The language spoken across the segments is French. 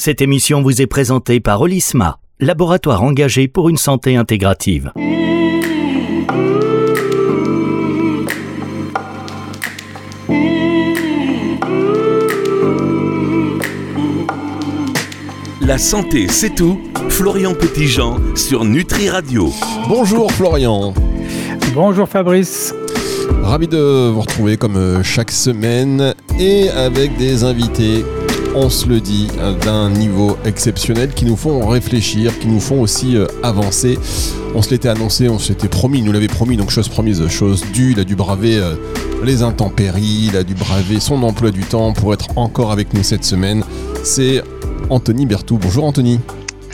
Cette émission vous est présentée par Olisma, laboratoire engagé pour une santé intégrative. La santé, c'est tout. Florian Petitjean sur Nutri Radio. Bonjour Florian. Bonjour Fabrice. Ravi de vous retrouver comme euh, chaque semaine et avec des invités on se le dit, d'un niveau exceptionnel qui nous font réfléchir, qui nous font aussi euh, avancer. On se l'était annoncé, on s'était promis, il nous l'avait promis, donc chose promise, chose due, il a dû braver euh, les intempéries, il a dû braver son emploi du temps pour être encore avec nous cette semaine. C'est Anthony Bertou. Bonjour Anthony.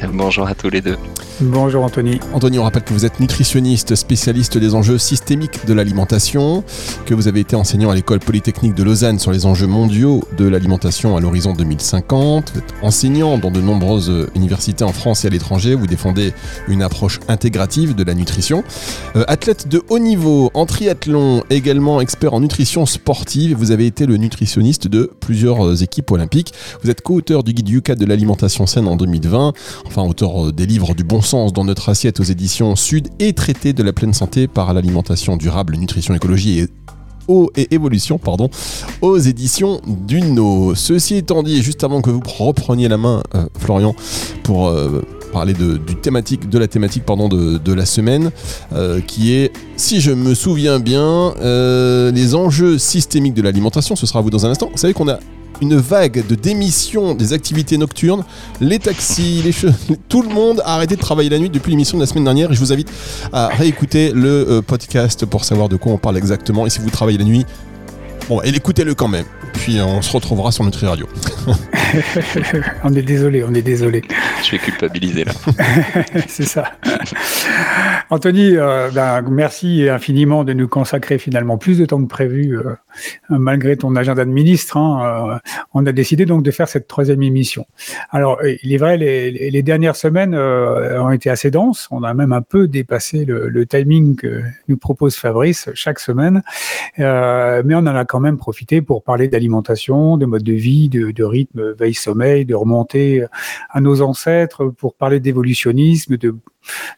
Bonjour à tous les deux. Bonjour Anthony. Anthony, on rappelle que vous êtes nutritionniste, spécialiste des enjeux systémiques de l'alimentation, que vous avez été enseignant à l'école polytechnique de Lausanne sur les enjeux mondiaux de l'alimentation à l'horizon 2050. Vous êtes enseignant dans de nombreuses universités en France et à l'étranger. Vous défendez une approche intégrative de la nutrition. Euh, athlète de haut niveau en triathlon, également expert en nutrition sportive. Vous avez été le nutritionniste de plusieurs équipes olympiques. Vous êtes co-auteur du guide UCAD de l'alimentation saine en 2020. Enfin, auteur des livres du bon sens dans notre assiette aux éditions Sud et traité de la pleine santé par l'alimentation durable, nutrition, écologie et eau et évolution, pardon, aux éditions d'Uno. Ceci étant dit, juste avant que vous repreniez la main, euh, Florian, pour euh, parler de, du thématique, de la thématique pardon, de, la semaine, euh, qui est, si je me souviens bien, les enjeux systémiques de l'alimentation. Ce sera à vous dans un instant. Vous savez qu'on a une vague de démission des activités nocturnes. Les taxis, les tout le monde a arrêté de travailler la nuit depuis l'émission de la semaine dernière. Et je vous invite à réécouter le euh, podcast pour savoir de quoi on parle exactement. Et si vous travaillez la nuit, bon, écoutez-le quand même. Puis on se retrouvera sur Nutri Radio. on est désolé, on est désolé. Je suis culpabilisé là. C'est ça. Anthony, euh, ben, merci infiniment de nous consacrer finalement plus de temps que prévu, euh, malgré ton agenda de ministre. Hein, euh, on a décidé donc de faire cette troisième émission. Alors, il est vrai, les, les dernières semaines ont été assez denses. On a même un peu dépassé le, le timing que nous propose Fabrice chaque semaine, mais on en a quand même profité pour parler d'alimentation, de mode de vie, de, rythme veille-sommeil, de remonter à nos ancêtres, pour parler d'évolutionnisme, de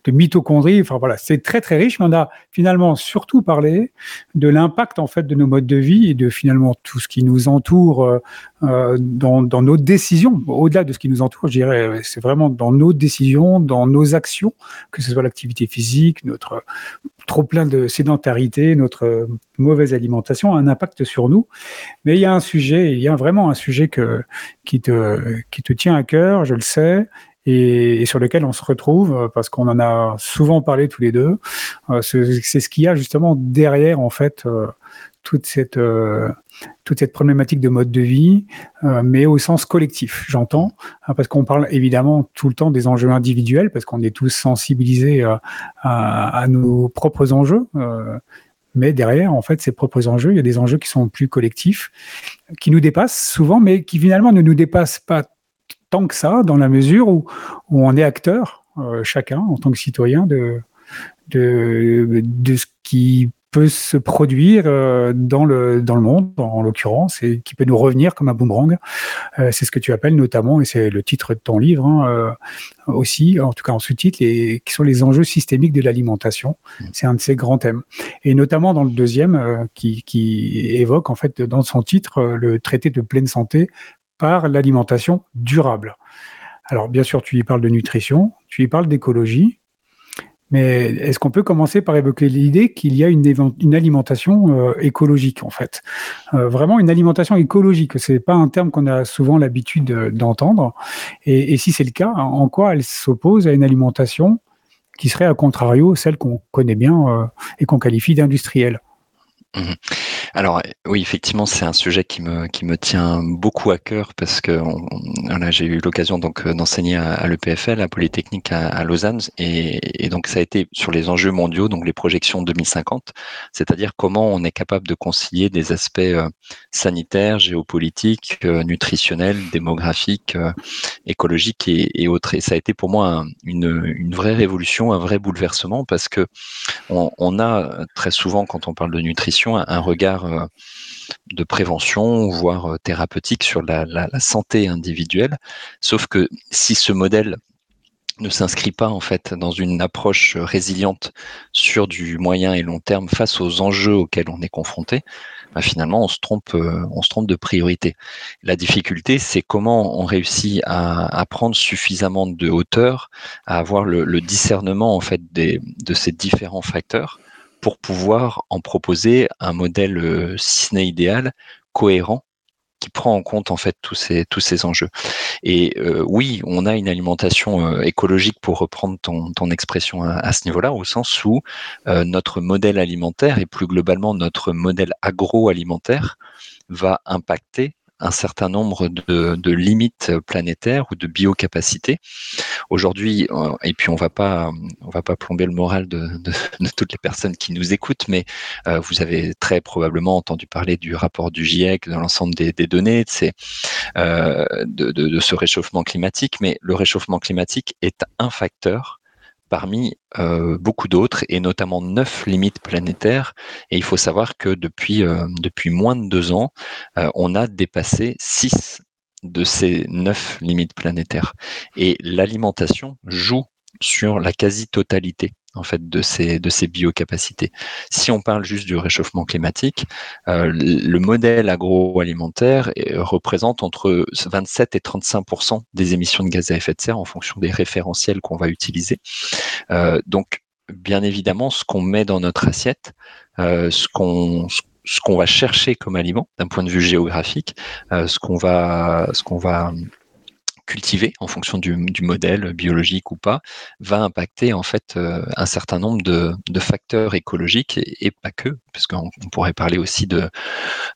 de mitochondrie. Enfin voilà, c'est très très riche, mais on a finalement surtout parlé de l'impact en fait de nos modes de vie et de finalement tout ce qui nous entoure euh, euh, dans, nos décisions. Au-delà de ce qui nous entoure, je dirais, c'est vraiment dans nos décisions, dans nos actions, que ce soit l'activité physique, notre trop plein de sédentarité, notre mauvaise alimentation un impact sur nous. Mais il y a un sujet, il y a vraiment un sujet que, qui, te, qui te tient à cœur, je le sais, et, sur lequel on se retrouve euh, parce qu'on en a souvent parlé tous les deux. Euh, c'est ce qu'il y a justement derrière en fait euh, toute cette toute cette problématique de mode de vie, mais au sens collectif, j'entends, hein, parce qu'on parle évidemment tout le temps des enjeux individuels, parce qu'on est tous sensibilisés à, à, nos propres enjeux. mais derrière, en fait, ces propres enjeux, il y a des enjeux qui sont plus collectifs, qui nous dépassent souvent, mais qui finalement ne nous dépassent pas tant que ça, dans la mesure où, on est acteur, euh, chacun, en tant que citoyen, de ce qui peut se produire euh, dans, le, dans le monde, en l'occurrence, et qui peut nous revenir comme un boomerang. Euh, c'est ce que tu appelles notamment, et c'est le titre de ton livre hein, aussi, en tout cas en sous-titre, qui sont les enjeux systémiques de l'alimentation. Mmh. C'est un de ces grands thèmes. Et notamment dans le deuxième, qui, qui évoque en fait dans son titre le traité de pleine santé par l'alimentation durable. Alors bien sûr, tu y parles de nutrition, tu y parles d'écologie, mais est-ce qu'on peut commencer par évoquer l'idée qu'il y a une, alimentation euh, écologique en fait? Euh, Vraiment une alimentation écologique, c'est pas un terme qu'on a souvent l'habitude d'entendre. Et, si c'est le cas, en quoi elle s'oppose à une alimentation qui serait à contrario celle qu'on connaît bien euh, et qu'on qualifie d'industrielle? Mmh alors oui, effectivement, c'est un sujet qui me, qui me tient beaucoup à cœur parce que j'ai eu l'occasion donc euh, d'enseigner à, l'EPFL, à Polytechnique à, Lausanne, et, donc ça a été sur les enjeux mondiaux, donc les projections 2050, c'est-à-dire comment on est capable de concilier des aspects euh, sanitaires, géopolitiques, euh, nutritionnels, démographiques, écologiques et, autres. Et ça a été pour moi une, vraie révolution, un vrai bouleversement parce que on, a très souvent, quand on parle de nutrition, un regard voire de prévention, voire thérapeutique sur la, santé individuelle. Sauf que si ce modèle ne s'inscrit pas en fait dans une approche résiliente sur du moyen et long terme face aux enjeux auxquels on est confronté, bah, finalement on se trompe, euh, de priorité. La difficulté, c'est comment on réussit à, prendre suffisamment de hauteur, à avoir le, discernement en fait de ces différents facteurs pour pouvoir en proposer un modèle, si ce n'est idéal, cohérent qui prend en compte en fait tous ces enjeux. Et euh, oui, on a une alimentation euh, écologique pour reprendre ton, ton expression à, ce niveau-là, au sens où euh, notre modèle alimentaire et plus globalement notre modèle agroalimentaire va impacter un certain nombre de, limites planétaires ou de biocapacités. Aujourd'hui, euh, et puis on va pas, on va pas plomber le moral de, toutes les personnes qui nous écoutent, mais euh, vous avez très probablement entendu parler du rapport du GIEC, de l'ensemble des, données, euh, de, de ce réchauffement climatique. Mais le réchauffement climatique est un facteur parmi euh, beaucoup d'autres, et notamment neuf limites planétaires. Et il faut savoir que depuis, euh, moins de deux ans, euh, on a dépassé six de ces neuf limites planétaires. Et l'alimentation joue sur la quasi-totalité en fait de ces de ces biocapacités. Si on parle juste du réchauffement climatique, euh, le modèle agroalimentaire euh, représente entre 27 et 35% des émissions de gaz à effet de serre en fonction des référentiels qu'on va utiliser. Euh, donc bien évidemment, ce qu'on met dans notre assiette, ce qu'on ce qu'on va chercher comme aliment d'un point de vue géographique, ce qu'on va ce qu'on va cultivé en fonction du, modèle biologique ou pas, va impacter en fait euh, un certain nombre de, facteurs écologiques et, pas que, puisqu'on on pourrait parler aussi de,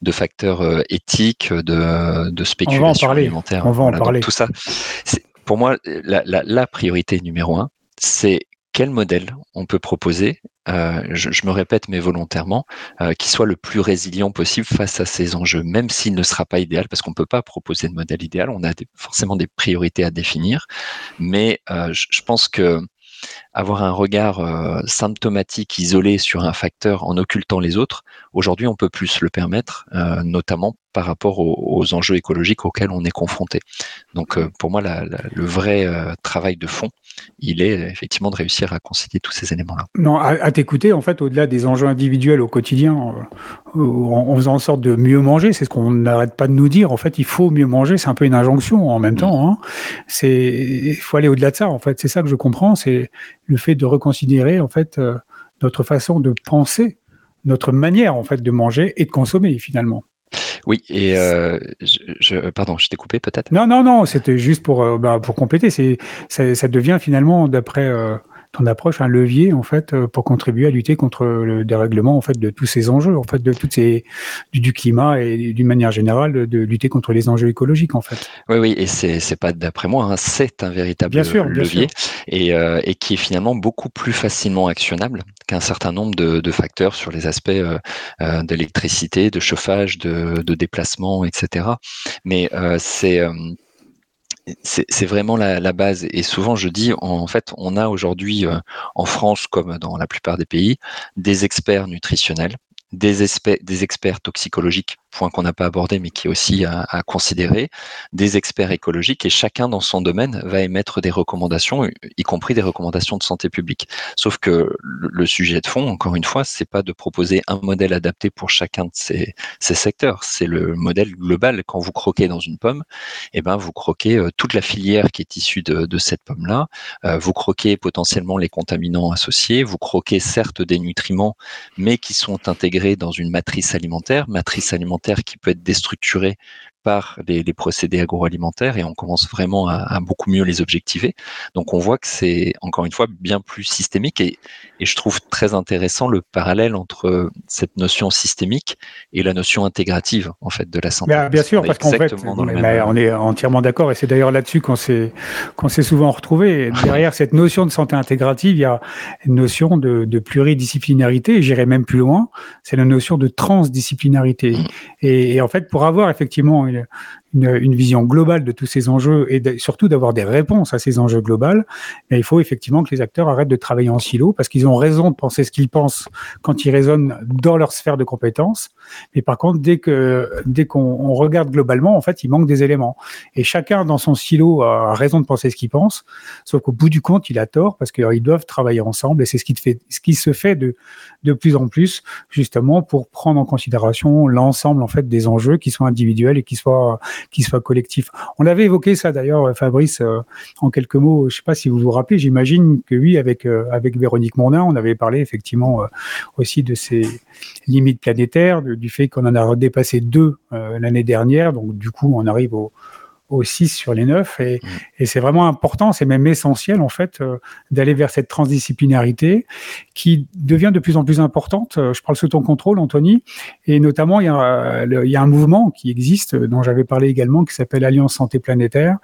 de facteurs euh, éthiques, de, de spéculation alimentaire. On va en parler. tout ça, pour moi, la, la priorité numéro un, c'est quel modèle on peut proposer, euh, je, me répète mais volontairement, euh, qui soit le plus résilient possible face à ces enjeux, même s'il ne sera pas idéal, parce qu'on ne peut pas proposer de modèle idéal, on a forcément des priorités à définir, mais euh, je, pense que avoir un regard symptomatique isolé sur un facteur en occultant les autres, aujourd'hui on peut plus le permettre, notamment par rapport aux, enjeux écologiques auxquels on est confronté. Donc pour moi, le vrai travail de fond, il est effectivement de réussir à concilier tous ces éléments-là. Non, à, t'écouter, en fait, au-delà des enjeux individuels au quotidien, euh, en, faisant en sorte de mieux manger, c'est ce qu'on n'arrête pas de nous dire. En fait, il faut mieux manger, c'est un peu une injonction en même mm. temps. Hein. C'est, il faut aller au-delà de ça. En fait, c'est ça que je comprends, c'est le fait de reconsidérer en fait euh, notre façon de penser, notre manière en fait de manger et de consommer finalement. Oui, et euh, je, pardon, je t'ai coupé peut-être? Non, non, non, c'était juste pour, euh, bah, pour compléter. C'est, ça, devient finalement, d'après euh, ton approche un levier en fait euh, pour contribuer à lutter contre le dérèglement en fait de tous ces enjeux en fait de toutes ces du, climat et d'une manière générale de, lutter contre les enjeux écologiques en fait. Oui oui et c'est c'est pas d'après moi hein, c'est un véritable levier Et, euh, et qui est finalement beaucoup plus facilement actionnable qu'un certain nombre de, de, facteurs sur les aspects euh, euh d'électricité, de chauffage, de, de déplacement, etc. Mais c'est c'est vraiment la, base. Et souvent, je dis, en fait, on a aujourd'hui euh, en France, comme dans la plupart des pays, des experts nutritionnels, des, experts toxicologiques point qu'on n'a pas abordé, mais qui est aussi à, considérer, des experts écologiques, et chacun dans son domaine va émettre des recommandations, y compris des recommandations de santé publique. Sauf que le sujet de fond, encore une fois, c'est pas de proposer un modèle adapté pour chacun de ces, secteurs, c'est le modèle global. Quand vous croquez dans une pomme, eh ben vous croquez euh, toute la filière qui est issue de, cette pomme-là, euh, vous croquez potentiellement les contaminants associés, vous croquez certes des nutriments, mais qui sont intégrés dans une matrice alimentaire, matrice alimentaire qui peut être déstructuré par les, procédés agroalimentaires et on commence vraiment à, beaucoup mieux les objectiver. Donc on voit que c'est encore une fois bien plus systémique et, je trouve très intéressant le parallèle entre cette notion systémique et la notion intégrative en fait de la santé. Bah, bien, sûr, parce qu'en fait, on est entièrement d'accord et c'est d'ailleurs là-dessus qu'on s'est qu'on s'est souvent retrouvé. Derrière cette notion de santé intégrative, il y a une notion de, de pluridisciplinarité et j'irai même plus loin, c'est la notion de transdisciplinarité. Mm. Et, et en fait, pour avoir effectivement ¿no? Une, vision globale de tous ces enjeux et surtout d'avoir des réponses à ces enjeux globaux, mais il faut effectivement que les acteurs arrêtent de travailler en silo parce qu'ils ont raison de penser ce qu'ils pensent quand ils raisonnent dans leur sphère de compétences. Mais par contre, dès que dès qu'on regarde globalement, en fait, il manque des éléments. Et chacun dans son silo a raison de penser ce qu'il pense, sauf qu'au bout du compte, il a tort parce qu'ils doivent travailler ensemble et c'est ce qui, fait, ce qui se fait de, de plus en plus justement pour prendre en considération l'ensemble en fait des enjeux qui soient individuels et qui soient qui soient collectifs. On avait évoqué ça d'ailleurs, Fabrice, euh, en quelques mots. Je sais pas si vous vous rappelez. J'imagine que oui, avec euh, avec Véronique Mondin, on avait parlé effectivement euh, aussi de ces limites planétaires, du fait qu'on en a dépassé deux l'année dernière. Donc du coup, on arrive au au 6 sur les 9. Mm. Et, c'est vraiment important, c'est même essentiel en fait, euh, d'aller vers cette transdisciplinarité qui devient de plus en plus importante. Euh, je parle sous ton contrôle, Anthony. Et notamment, il y a, il y a un mouvement qui existe, dont j'avais parlé également, qui s'appelle Alliance Santé Planétaire,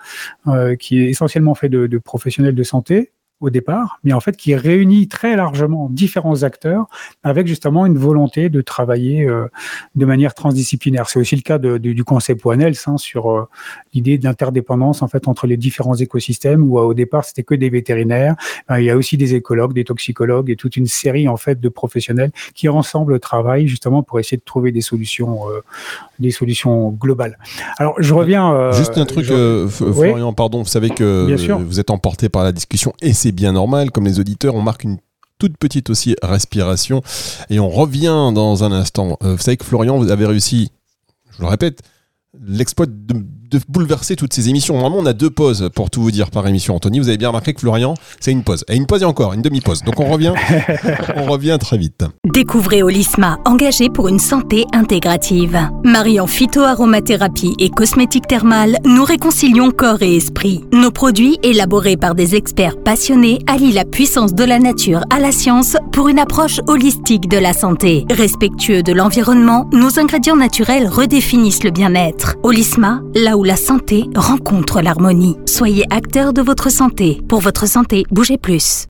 euh, qui est essentiellement fait de, de professionnels de santé au départ, mais en fait qui réunit très largement différents acteurs avec justement une volonté de travailler euh, de manière transdisciplinaire. C'est aussi le cas du concept One Health hein, sur euh, l'idée d'interdépendance en fait entre les différents écosystèmes où au départ c'était que des vétérinaires. il y a aussi des écologues, des toxicologues et toute une série en fait de professionnels qui ensemble travaillent justement pour essayer de trouver des solutions, euh, des solutions globales. Alors je reviens. Juste un truc, Florian, pardon, vous savez que vous êtes emporté par la discussion et c'est bien normal. Comme les auditeurs, on marque une toute petite aussi respiration et on revient dans un instant. Euh, vous savez que Florian, vous avez réussi, je le répète, l'exploit de, bouleverser toutes ces émissions. Normalement, on a deux pauses pour tout vous dire par émission. Anthony, vous avez bien remarqué que Florian, c'est une pause. Et une pause et encore, une demi-pause. Donc on revient, on revient très vite. Découvrez Olisma, engagé pour une santé intégrative. Mariant phytoaromathérapie et cosmétique thermale, nous réconcilions corps et esprit. Nos produits, élaborés par des experts passionnés, allient la puissance de la nature à la science pour une approche holistique de la santé. Respectueux de l'environnement, nos ingrédients naturels redéfinissent le bien-être. Olisma, là où la santé rencontre l'harmonie. Soyez acteur de votre santé. Pour votre santé, bougez plus.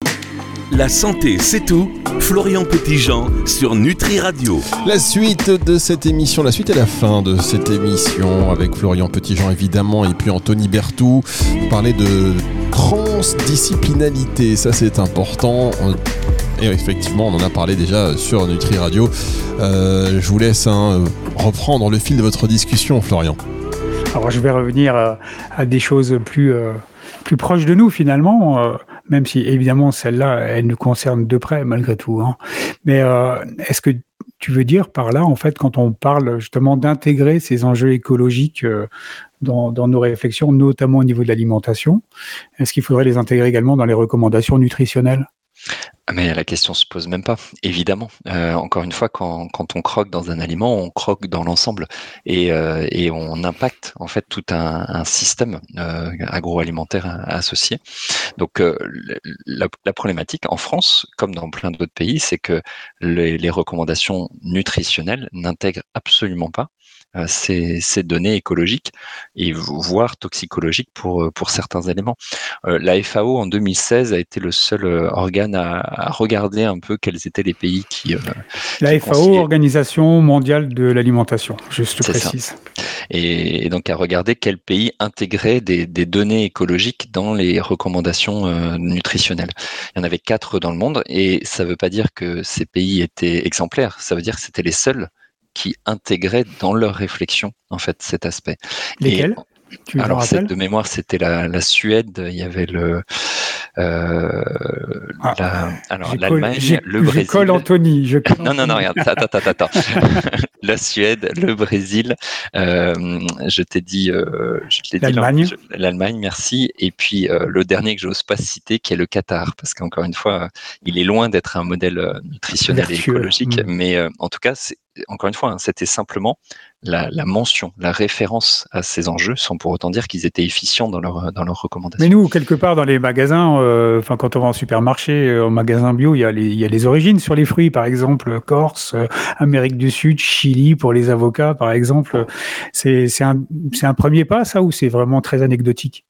La santé, c'est tout. Florian Petitjean sur Nutri Radio. La suite de cette émission, la suite et la fin de cette émission avec Florian Petitjean évidemment et puis Anthony Bertou. Parler de transdisciplinalité, ça c'est important. Et effectivement, on en a parlé déjà sur Nutri Radio. Euh, je vous laisse hein, reprendre le fil de votre discussion, Florian. Alors je vais revenir à, des choses plus, euh, plus proches de nous finalement, euh, même si évidemment celle-là, elle nous concerne de près malgré tout. Hein. Mais euh, est-ce que tu veux dire par là, en fait, quand on parle justement d'intégrer ces enjeux écologiques dans, nos réflexions, notamment au niveau de l'alimentation, est-ce qu'il faudrait les intégrer également dans les recommandations nutritionnelles? Mais la question se pose même pas, évidemment. Euh, encore une fois, quand, on croque dans un aliment, on croque dans l'ensemble et, euh, on impacte en fait tout un, système euh, agroalimentaire associé. Donc la, problématique en France, comme dans plein d'autres pays, c'est que les, recommandations nutritionnelles n'intègrent absolument pas ces, ces, données écologiques et voire toxicologiques pour, euh, pour certains éléments. Euh, la FAO en 2016 a été le seul organe à, à regarder un peu quels étaient les pays qui... la FAO, Organisation mondiale de l'alimentation, juste précise. Et, et, donc à regarder quels pays intégraient des, des données écologiques dans les recommandations nutritionnelles. Il y en avait quatre dans le monde et ça ne veut pas dire que ces pays étaient exemplaires, ça veut dire que c'était les seuls qui intégraient dans leur réflexion en fait cet aspect. Lesquels? Alors, cette de mémoire, c'était la, la, Suède. Il y avait le, euh, ah, la, alors l'Allemagne, le Brésil. Je colle Anthony. Je non, non, non, regarde, attends, attends, attends. la Suède, le Brésil. Euh, je t'ai dit, euh, l'Allemagne. L'Allemagne, merci. Et puis euh, le dernier que j'ose pas citer, qui est le Qatar, parce qu'encore une fois, il est loin d'être un modèle nutritionnel et écologique, mm. mais euh, en tout cas, encore une fois, hein, c'était simplement la, mention, la référence à ces enjeux, sans pour autant dire qu'ils étaient efficients dans, leur, dans leurs recommandations. Mais nous, quelque part, dans les magasins, euh, enfin, quand on va en supermarché, euh, en magasin bio, il y, a les, y a les origines sur les fruits, par exemple, Corse, euh, Amérique du Sud, Chili, pour les avocats, par exemple. C'est un, un premier pas, ça, ou c'est vraiment très anecdotique?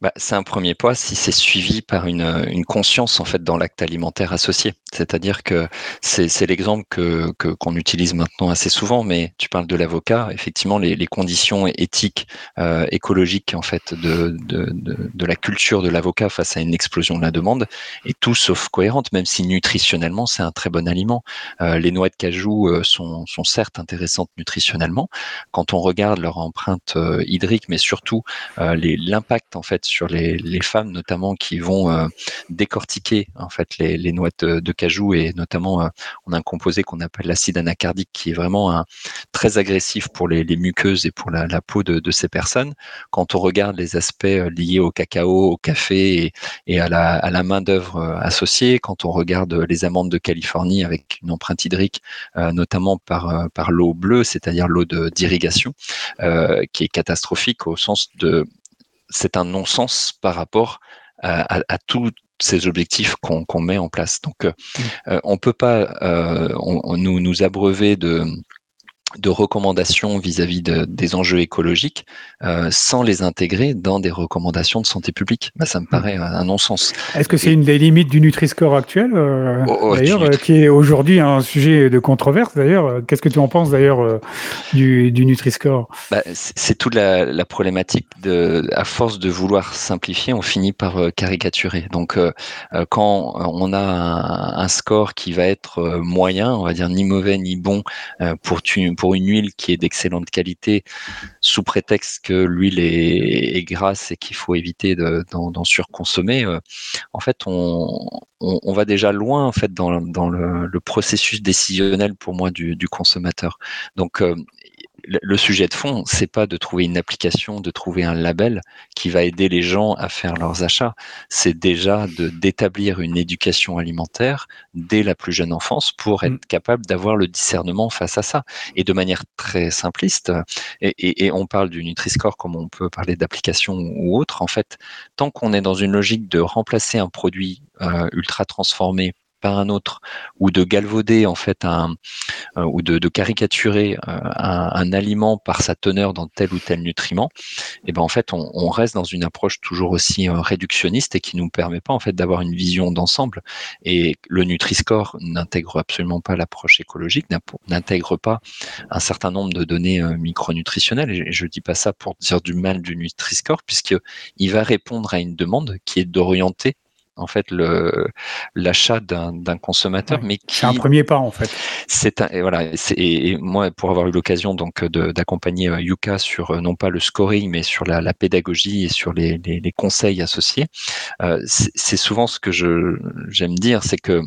Bah, c'est un premier pas si c'est suivi par une, une, conscience en fait dans l'acte alimentaire associé. C'est-à-dire que c'est l'exemple que qu'on utilise maintenant assez souvent, mais tu parles de l'avocat. Effectivement, les, conditions éthiques, euh, écologiques en fait de, de, de, la culture de l'avocat face à une explosion de la demande est tout sauf cohérente, même si nutritionnellement c'est un très bon aliment. Euh, les noix de cajou euh, sont, sont certes intéressantes nutritionnellement quand on regarde leur empreinte euh, hydrique, mais surtout l'impact en fait sur les, femmes notamment qui vont euh, décortiquer les, noix de, cajou et notamment euh, on a un composé qu'on appelle l'acide anacardique qui est vraiment très agressif pour les, muqueuses et pour la, peau de, ces personnes. Quand on regarde les aspects euh, liés au cacao, au café et, à la, main d'œuvre associée, quand on regarde les amandes de Californie avec une empreinte hydrique notamment par l'eau bleue, c'est-à-dire l'eau d'irrigation, qui est catastrophique au sens de c'est un non-sens par rapport à, à, à tous ces objectifs qu'on met en place. Donc, euh, mmh. euh on peut pas euh, on, nous, nous abreuver de de recommandations vis-à-vis de, des enjeux écologiques euh, sans les intégrer dans des recommandations de santé publique. Bah, ça me hmm. paraît un non-sens. Est-ce que c'est une des limites du Nutri-Score actuel, euh, oh, oh, d'ailleurs, euh, qui est aujourd'hui un sujet de controverse d'ailleurs? Qu'est-ce que tu en penses d'ailleurs euh, du, du Nutri-Score? Bah, C'est toute la, la, problématique de, à force de vouloir simplifier, on finit par caricaturer. Donc, quand on a un, un, score qui va être moyen, on va dire ni mauvais ni bon pour tu, pour une huile qui est d'excellente qualité, sous prétexte que l'huile est, grasse et qu'il faut éviter d'en surconsommer, euh, en fait, on, va déjà loin en fait dans, le, processus décisionnel pour moi du, du consommateur. Donc, euh, le sujet de fond, c'est pas de trouver une application, de trouver un label qui va aider les gens à faire leurs achats. C'est déjà de d'établir une éducation alimentaire dès la plus jeune enfance pour être mm. capable d'avoir le discernement face à ça. Et de manière très simpliste, et, et, et on parle du Nutri-Score comme on peut parler d'application ou autre, en fait, tant qu'on est dans une logique de remplacer un produit euh, ultra transformé par un autre ou de galvauder en fait un euh, ou de, caricaturer euh, un, aliment par sa teneur dans tel ou tel nutriment, et eh ben en fait on, reste dans une approche toujours aussi euh, réductionniste et qui nous permet pas en fait d'avoir une vision d'ensemble. Et le Nutri-Score n'intègre absolument pas l'approche écologique, n'intègre pas un certain nombre de données micronutritionnelles. Et je dis pas ça pour dire du mal du Nutri-Score, puisque il va répondre à une demande qui est d'orienter en fait le l'achat d'un consommateur, mais qui c'est un premier pas en fait. C'est un, et voilà, et, et, moi pour avoir eu l'occasion donc d'accompagner euh, Yuka sur euh, non pas le scoring mais sur la, la pédagogie et sur les, les, les conseils associés, euh, c'est souvent ce que je j'aime dire, c'est que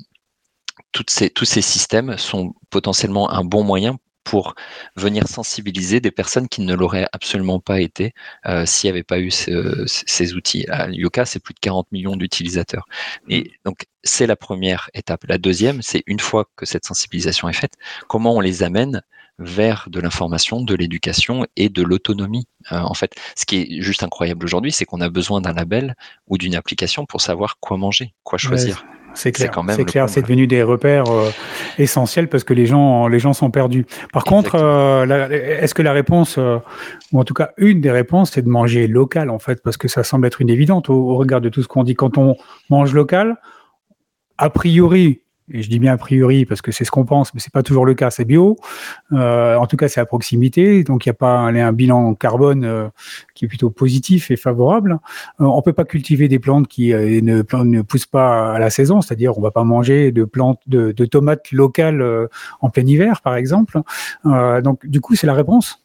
toutes ces, tous ces systèmes sont potentiellement un bon moyen pour venir sensibiliser des personnes qui ne l'auraient absolument pas été euh, s'il n'y avait pas eu ce, ces outils. À Yoka, c'est plus de 40 millions d'utilisateurs. Et mmh. donc, c'est la première étape. La deuxième, c'est une fois que cette sensibilisation est faite, comment on les amène vers de l'information, de l'éducation et de l'autonomie. Euh, en fait, ce qui est juste incroyable aujourd'hui, c'est qu'on a besoin d'un label ou d'une application pour savoir quoi manger, quoi choisir. Ouais. C'est clair, c'est clair, c'est devenu des repères euh, essentiels parce que les gens, les gens sont perdus. Par Exactement. contre, euh, est-ce que la réponse, euh, ou en tout cas une des réponses, c'est de manger local en fait, parce que ça semble être une évidente au, au regard de tout ce qu'on dit. Quand on mange local, a priori, et je dis bien a priori parce que c'est ce qu'on pense, mais c'est pas toujours le cas. C'est bio, euh, en tout cas c'est à proximité, donc il n'y a pas un, un bilan carbone euh, qui est plutôt positif et favorable. Euh, on peut pas cultiver des plantes qui euh, ne, ne poussent pas à la saison, c'est-à-dire on va pas manger de plantes de, de tomates locales en plein hiver, par exemple. Donc du coup c'est la réponse.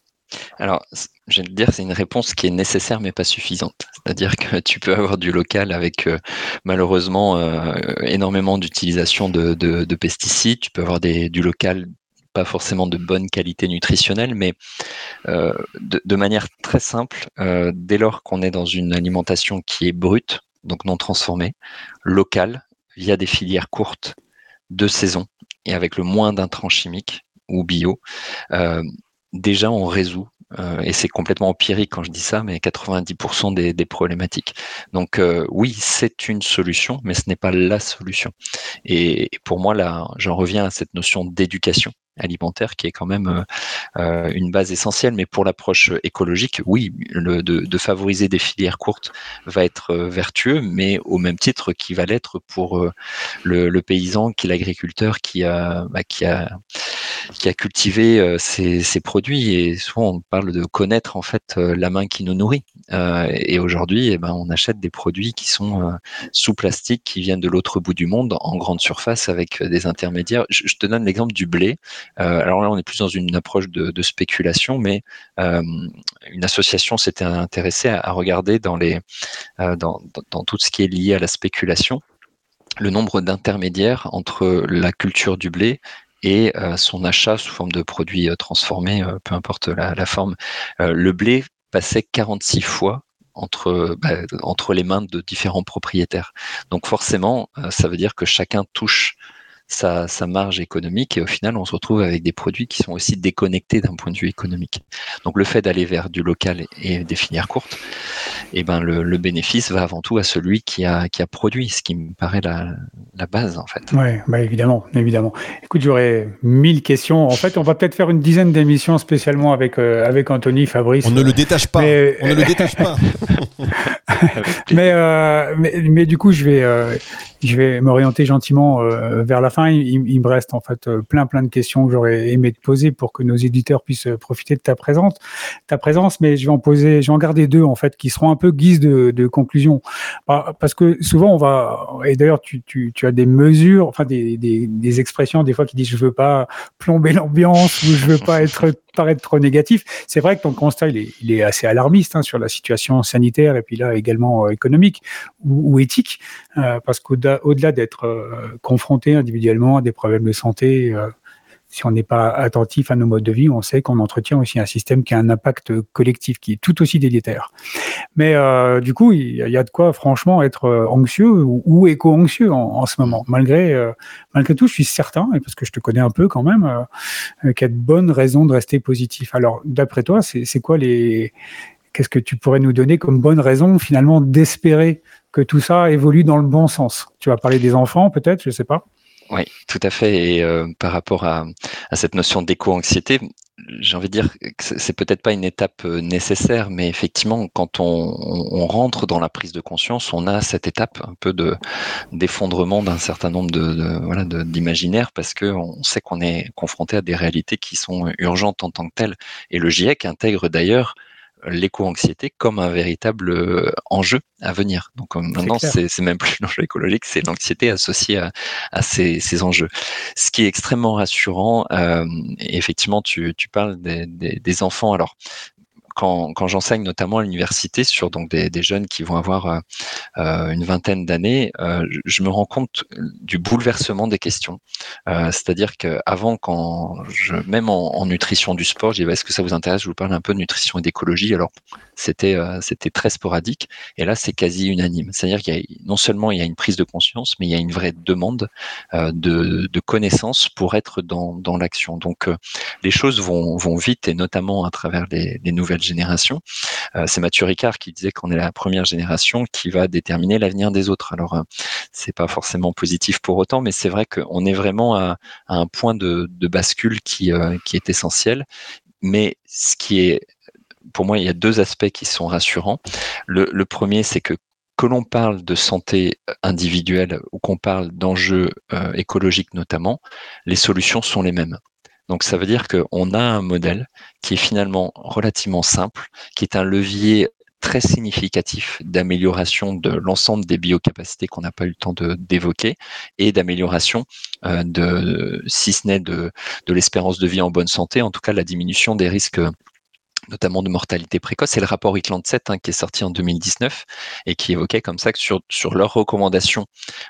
Alors, je vais te dire, c'est une réponse qui est nécessaire mais pas suffisante. C'est-à-dire que tu peux avoir du local avec euh, malheureusement euh, énormément d'utilisation de, de, de, pesticides. Tu peux avoir du local pas forcément de bonne qualité nutritionnelle, mais euh, de, manière très simple, dès lors qu'on est dans une alimentation qui est brute, donc non transformée, locale, via des filières courtes, de saison, et avec le moins d'intrants chimiques ou bio, déjà on résout et c'est complètement empirique quand je dis ça, mais 90% des, des, problématiques. Donc oui, c'est une solution, mais ce n'est pas la solution. Et, pour moi, là, j'en reviens à cette notion d'éducation alimentaire qui est quand même euh, euh, une base essentielle. Mais pour l'approche écologique, oui, de, favoriser des filières courtes va être euh, vertueux, mais au même titre qu'il va l'être pour le, paysan, qui l'agriculteur, qui a, bah, qui a qui a cultivé ces, ces, produits. Et souvent, on parle de connaître en fait la main qui nous nourrit. et aujourd'hui, eh ben, on achète des produits qui sont sous plastique, qui viennent de l'autre bout du monde, en grande surface, avec des intermédiaires. Je, te donne l'exemple du blé. Euh, alors là, on est plus dans une approche de, spéculation, mais euh, une association s'était intéressée à, regarder dans, les, euh, dans, dans tout ce qui est lié à la spéculation le nombre d'intermédiaires entre la culture du blé et son achat sous forme de produits transformés, peu importe la, forme. le blé passait 46 fois entre, bah, entre les mains de différents propriétaires. Donc forcément, ça veut dire que chacun touche sa, marge économique et au final on se retrouve avec des produits qui sont aussi déconnectés d'un point de vue économique. Donc le fait d'aller vers du local et des filières courtes, et eh ben le, bénéfice va avant tout à celui qui a, qui a produit, ce qui me paraît la, base en fait. Oui, bah évidemment, évidemment. Écoute, j'aurais mille questions. En fait, on va peut-être faire une dizaine d'émissions spécialement avec, euh, avec Anthony, Fabrice. On ne le détache pas. On ne le détache pas. Euh, mais, mais, du coup, je vais, euh, je vais m'orienter gentiment vers la fin il, me reste en fait euh, plein plein de questions que j'aurais aimé te poser pour que nos éditeurs puissent euh, profiter de ta présence, ta présence. Mais je vais en poser, je vais en garder deux en fait qui seront un peu guise de, conclusion, bah, parce que souvent on va et d'ailleurs tu, tu, tu, as des mesures, enfin des, des, expressions des fois qui disent je veux pas plomber l'ambiance ou je veux pas être paraître trop négatif. C'est vrai que ton constat, il est, assez alarmiste hein, sur la situation sanitaire et puis là également euh, économique ou, éthique, euh, parce qu'au-delà au d'être euh, confronté individuellement à des problèmes de santé, si on n'est pas attentif à nos modes de vie, on sait qu'on entretient aussi un système qui a un impact collectif qui est tout aussi délétère. Mais euh, du coup, il y a de quoi franchement être euh, anxieux ou, éco-anxieux en, ce moment. Malgré, euh, malgré tout, je suis certain, et parce que je te connais un peu quand même, euh, qu'il y a de bonnes raisons de rester positif. Alors, d'après toi, c'est quoi les... Qu'est-ce que tu pourrais nous donner comme bonne raison finalement d'espérer que tout ça évolue dans le bon sens Tu vas parler des enfants peut-être, je sais pas. Oui, tout à fait. Et euh, par rapport à, cette notion d'éco-anxiété, j'ai envie de dire que c'est peut-être pas une étape euh, nécessaire, mais effectivement, quand on, rentre dans la prise de conscience, on a cette étape un peu de d'effondrement d'un certain nombre de, voilà d'imaginaires parce que on sait qu'on est confronté à des réalités qui sont urgentes en tant que telles. Et le GIEC intègre d'ailleurs l'éco-anxiété comme un véritable euh, enjeu à venir. Donc euh, maintenant, c'est même plus l'enjeu écologique, c'est l'anxiété associée à, à ces, ces, enjeux. Ce qui est extrêmement rassurant, euh, effectivement, tu, tu parles des, des, des, enfants. Alors, quand, j'enseigne notamment à l'université sur donc des, jeunes qui vont avoir euh, euh une vingtaine d'années, euh, je me rends compte du bouleversement des questions. C'est-à-dire qu'avant, quand même en, nutrition du sport, je dis est-ce que ça vous intéresse? Je vous parle un peu de nutrition et d'écologie. Alors c'était c'était très sporadique, et là c'est quasi unanime. C'est-à-dire qu'il y a non seulement il y a une prise de conscience, mais il y a une vraie demande de, de connaissances pour être dans, dans l'action. Donc les choses vont, vont vite, et notamment à travers les, les nouvelles génération. Euh, c'est Mathieu Ricard qui disait qu'on est la première génération qui va déterminer l'avenir des autres. Alors, euh, c'est pas forcément positif pour autant, mais c'est vrai qu'on est vraiment à, un point de, bascule qui, euh, qui est essentiel. Mais ce qui est pour moi, il y a deux aspects qui sont rassurants. Le, premier, c'est que que l'on parle de santé individuelle ou qu'on parle d'enjeux écologiques notamment, les solutions sont les mêmes. Donc ça veut dire qu'on a un modèle qui est finalement relativement simple, qui est un levier très significatif d'amélioration de l'ensemble des biocapacités qu'on n'a pas eu le temps d'évoquer et d'amélioration euh, de, si ce n'est de l'espérance de vie en bonne santé, en tout cas la diminution des risques notamment de mortalité précoce. C'est le rapport ICLAND 7 hein, qui est sorti en 2019 et qui évoquait comme ça que sur, sur leurs recommandations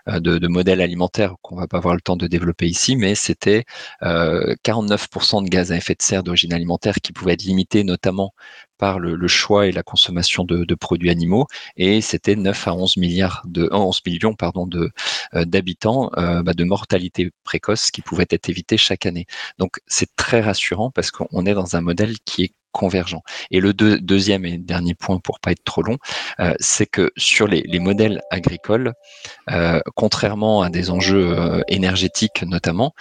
euh, de, modèles alimentaires qu'on va pas avoir le temps de développer ici, mais c'était euh, 49% de gaz à effet de serre d'origine alimentaire qui pouvaient être limités notamment par le, choix et la consommation de, produits animaux et c'était 9 à 11 milliards de 11 millions pardon de euh, d'habitants euh, bah, de mortalité précoce qui pouvaient être évités chaque année. Donc c'est très rassurant parce qu'on est dans un modèle qui est convergents. Et le deuxième et dernier point, pour pas être trop long, euh, c'est que sur les, modèles agricoles, euh, contrairement à des enjeux euh, énergétiques notamment,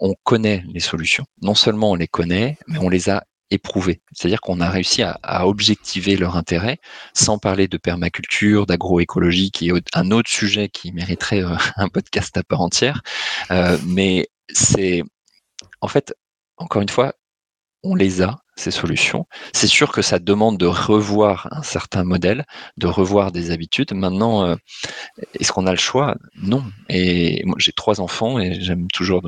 on connaît les solutions. Non seulement on les connaît, mais on les a éprouvées. C'est-à-dire qu'on a réussi à, objectiver leur intérêt, sans parler de permaculture, d'agroécologie, qui est un autre sujet qui mériterait un podcast à part entière. mais c'est, en fait, encore une fois, on les a, ces solutions. C'est sûr que ça demande de revoir un certain modèle, de revoir des habitudes. Maintenant, euh, est-ce qu'on a le choix? Non. Et j'ai trois enfants et j'aime toujours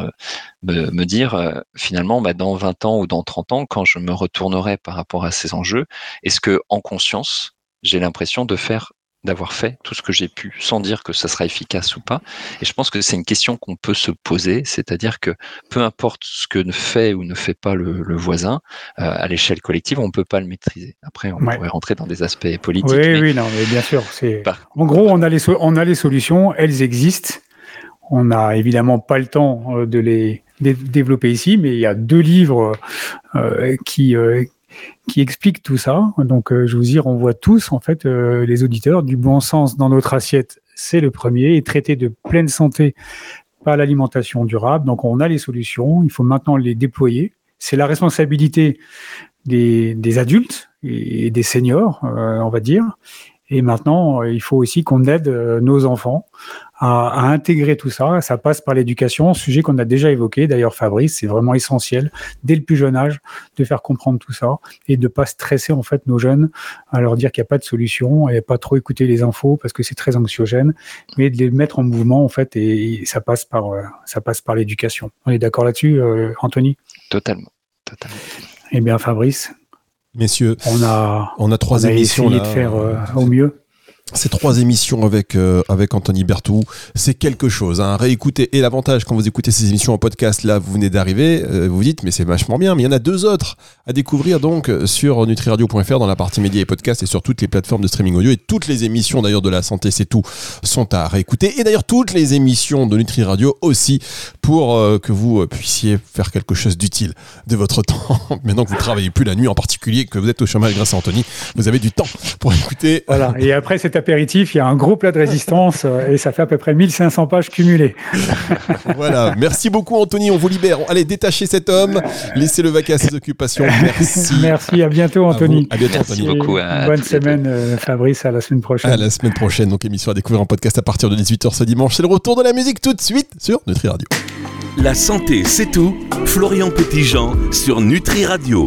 me, dire, euh, finalement, bah, dans 20 ans ou dans 30 ans, quand je me retournerai par rapport à ces enjeux, est-ce que, en conscience, j'ai l'impression de faire d'avoir fait tout ce que j'ai pu sans dire que ça sera efficace ou pas. Et je pense que c'est une question qu'on peut se poser, c'est-à-dire que peu importe ce que ne fait ou ne fait pas le, voisin, euh, à l'échelle collective, on ne peut pas le maîtriser. Après, on pourrait rentrer dans des aspects politiques. Oui, oui, non, mais bien sûr. C'est... En gros, on a, les on a les solutions, elles existent. On n'a évidemment pas le temps euh, de les développer ici, mais il y a deux livres euh, qui, qui explique tout ça. Donc, euh, je vous y renvoie tous, en fait, euh, les auditeurs. Du bon sens dans notre assiette, c'est le premier. Et traiter de pleine santé par l'alimentation durable. Donc, on a les solutions. Il faut maintenant les déployer. C'est la responsabilité des, des adultes et des seniors, euh, on va dire. Et maintenant, il faut aussi qu'on aide nos enfants à, à, intégrer tout ça. Ça passe par l'éducation, sujet qu'on a déjà évoqué. D'ailleurs, Fabrice, c'est vraiment essentiel dès le plus jeune âge de faire comprendre tout ça et de pas stresser en fait nos jeunes à leur dire qu'il n'y a pas de solution et pas trop écouter les infos parce que c'est très anxiogène, mais de les mettre en mouvement en fait et, ça passe par euh, ça passe par l'éducation. On est d'accord là-dessus, euh, Anthony? Totalement, totalement. Eh bien, Fabrice. Messieurs, on a, on a trois émissions essayé de faire euh, au mieux. Ces trois émissions avec euh, avec Anthony Bertou, c'est quelque chose. Hein. Réécoutez et l'avantage quand vous écoutez ces émissions en podcast, là vous venez d'arriver, euh, vous vous dites mais c'est vachement bien. Mais il y en a deux autres à découvrir donc sur nutriradio.fr dans la partie médias et podcasts et sur toutes les plateformes de streaming audio et toutes les émissions d'ailleurs de la santé c'est tout sont à réécouter et d'ailleurs toutes les émissions de Nutri Radio aussi pour euh, que vous puissiez faire quelque chose d'utile de votre temps. Maintenant que vous travaillez plus la nuit en particulier, que vous êtes au chômage grâce à Anthony, vous avez du temps pour écouter. Voilà. Et après apéritif, il y a un gros plat de résistance euh, et ça fait à peu près 1500 pages cumulées. voilà, merci beaucoup Anthony, on vous libère. Allez, détachez cet homme, laissez-le vaquer à ses occupations. Merci. merci, à bientôt Anthony. À, bientôt Anthony. Merci beaucoup. Bonne semaine euh, Fabrice, à la semaine prochaine. À la semaine prochaine, donc émission à découvrir en podcast à partir de 18h ce dimanche. C'est le retour de la musique tout de suite sur Nutri Radio. La santé, c'est tout. Florian Petitjean sur Nutri Radio.